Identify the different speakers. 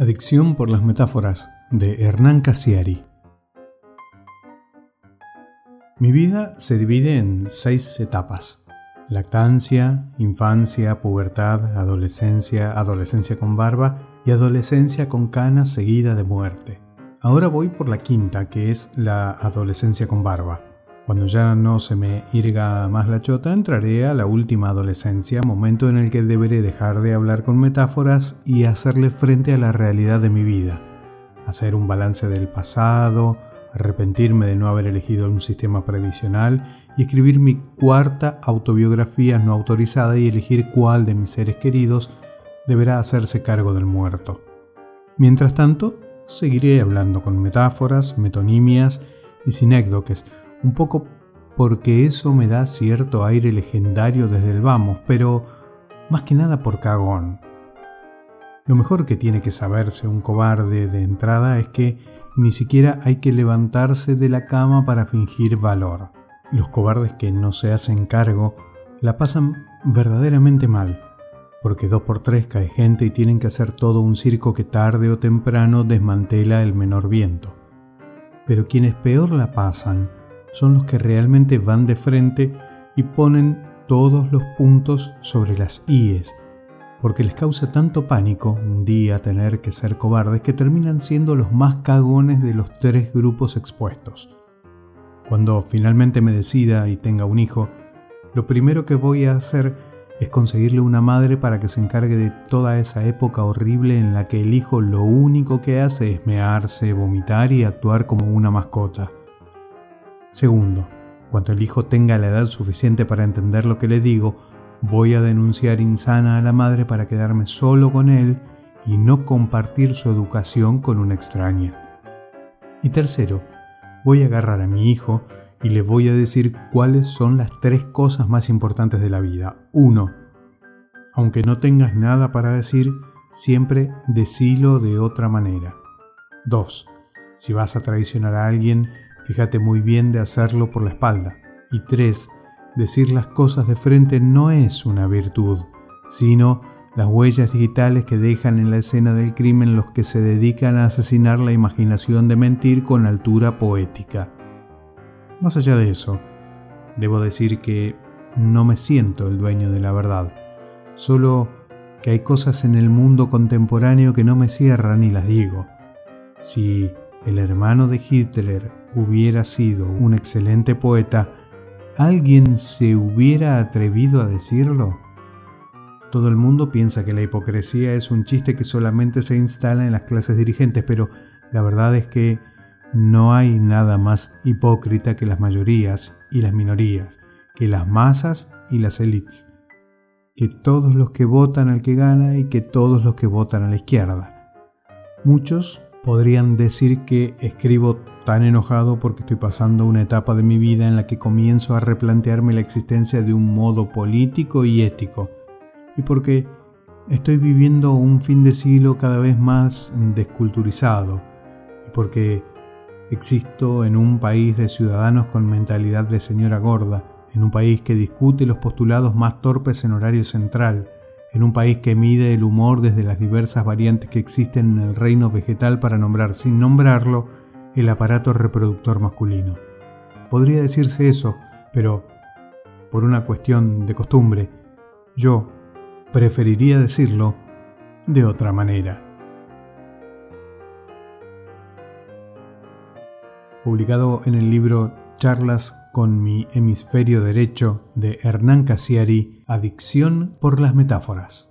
Speaker 1: Adicción por las metáforas de Hernán Cassiari. Mi vida se divide en seis etapas. Lactancia, infancia, pubertad, adolescencia, adolescencia con barba y adolescencia con canas seguida de muerte. Ahora voy por la quinta, que es la adolescencia con barba. Cuando ya no se me irga más la chota, entraré a la última adolescencia, momento en el que deberé dejar de hablar con metáforas y hacerle frente a la realidad de mi vida. Hacer un balance del pasado, arrepentirme de no haber elegido un sistema previsional y escribir mi cuarta autobiografía no autorizada y elegir cuál de mis seres queridos deberá hacerse cargo del muerto. Mientras tanto, seguiré hablando con metáforas, metonimias y sinécdoques, un poco porque eso me da cierto aire legendario desde el vamos, pero más que nada por cagón. Lo mejor que tiene que saberse un cobarde de entrada es que ni siquiera hay que levantarse de la cama para fingir valor. Los cobardes que no se hacen cargo la pasan verdaderamente mal, porque dos por tres cae gente y tienen que hacer todo un circo que tarde o temprano desmantela el menor viento. Pero quienes peor la pasan son los que realmente van de frente y ponen todos los puntos sobre las IES, porque les causa tanto pánico un día tener que ser cobardes que terminan siendo los más cagones de los tres grupos expuestos. Cuando finalmente me decida y tenga un hijo, lo primero que voy a hacer es conseguirle una madre para que se encargue de toda esa época horrible en la que el hijo lo único que hace es mearse, vomitar y actuar como una mascota. Segundo, cuando el hijo tenga la edad suficiente para entender lo que le digo, voy a denunciar insana a la madre para quedarme solo con él y no compartir su educación con una extraña. Y tercero, voy a agarrar a mi hijo y le voy a decir cuáles son las tres cosas más importantes de la vida. Uno, aunque no tengas nada para decir, siempre decilo de otra manera. Dos, si vas a traicionar a alguien, Fíjate muy bien de hacerlo por la espalda. Y tres, decir las cosas de frente no es una virtud, sino las huellas digitales que dejan en la escena del crimen los que se dedican a asesinar la imaginación de mentir con altura poética. Más allá de eso, debo decir que no me siento el dueño de la verdad, solo que hay cosas en el mundo contemporáneo que no me cierran y las digo. Si el hermano de Hitler hubiera sido un excelente poeta, ¿alguien se hubiera atrevido a decirlo? Todo el mundo piensa que la hipocresía es un chiste que solamente se instala en las clases dirigentes, pero la verdad es que no hay nada más hipócrita que las mayorías y las minorías, que las masas y las élites, que todos los que votan al que gana y que todos los que votan a la izquierda. Muchos podrían decir que escribo tan enojado porque estoy pasando una etapa de mi vida en la que comienzo a replantearme la existencia de un modo político y ético, y porque estoy viviendo un fin de siglo cada vez más desculturizado, porque existo en un país de ciudadanos con mentalidad de señora gorda, en un país que discute los postulados más torpes en horario central, en un país que mide el humor desde las diversas variantes que existen en el reino vegetal para nombrar sin nombrarlo el aparato reproductor masculino. Podría decirse eso, pero por una cuestión de costumbre, yo preferiría decirlo de otra manera. Publicado en el libro Charlas con mi hemisferio derecho de Hernán Cassiari, Adicción por las metáforas.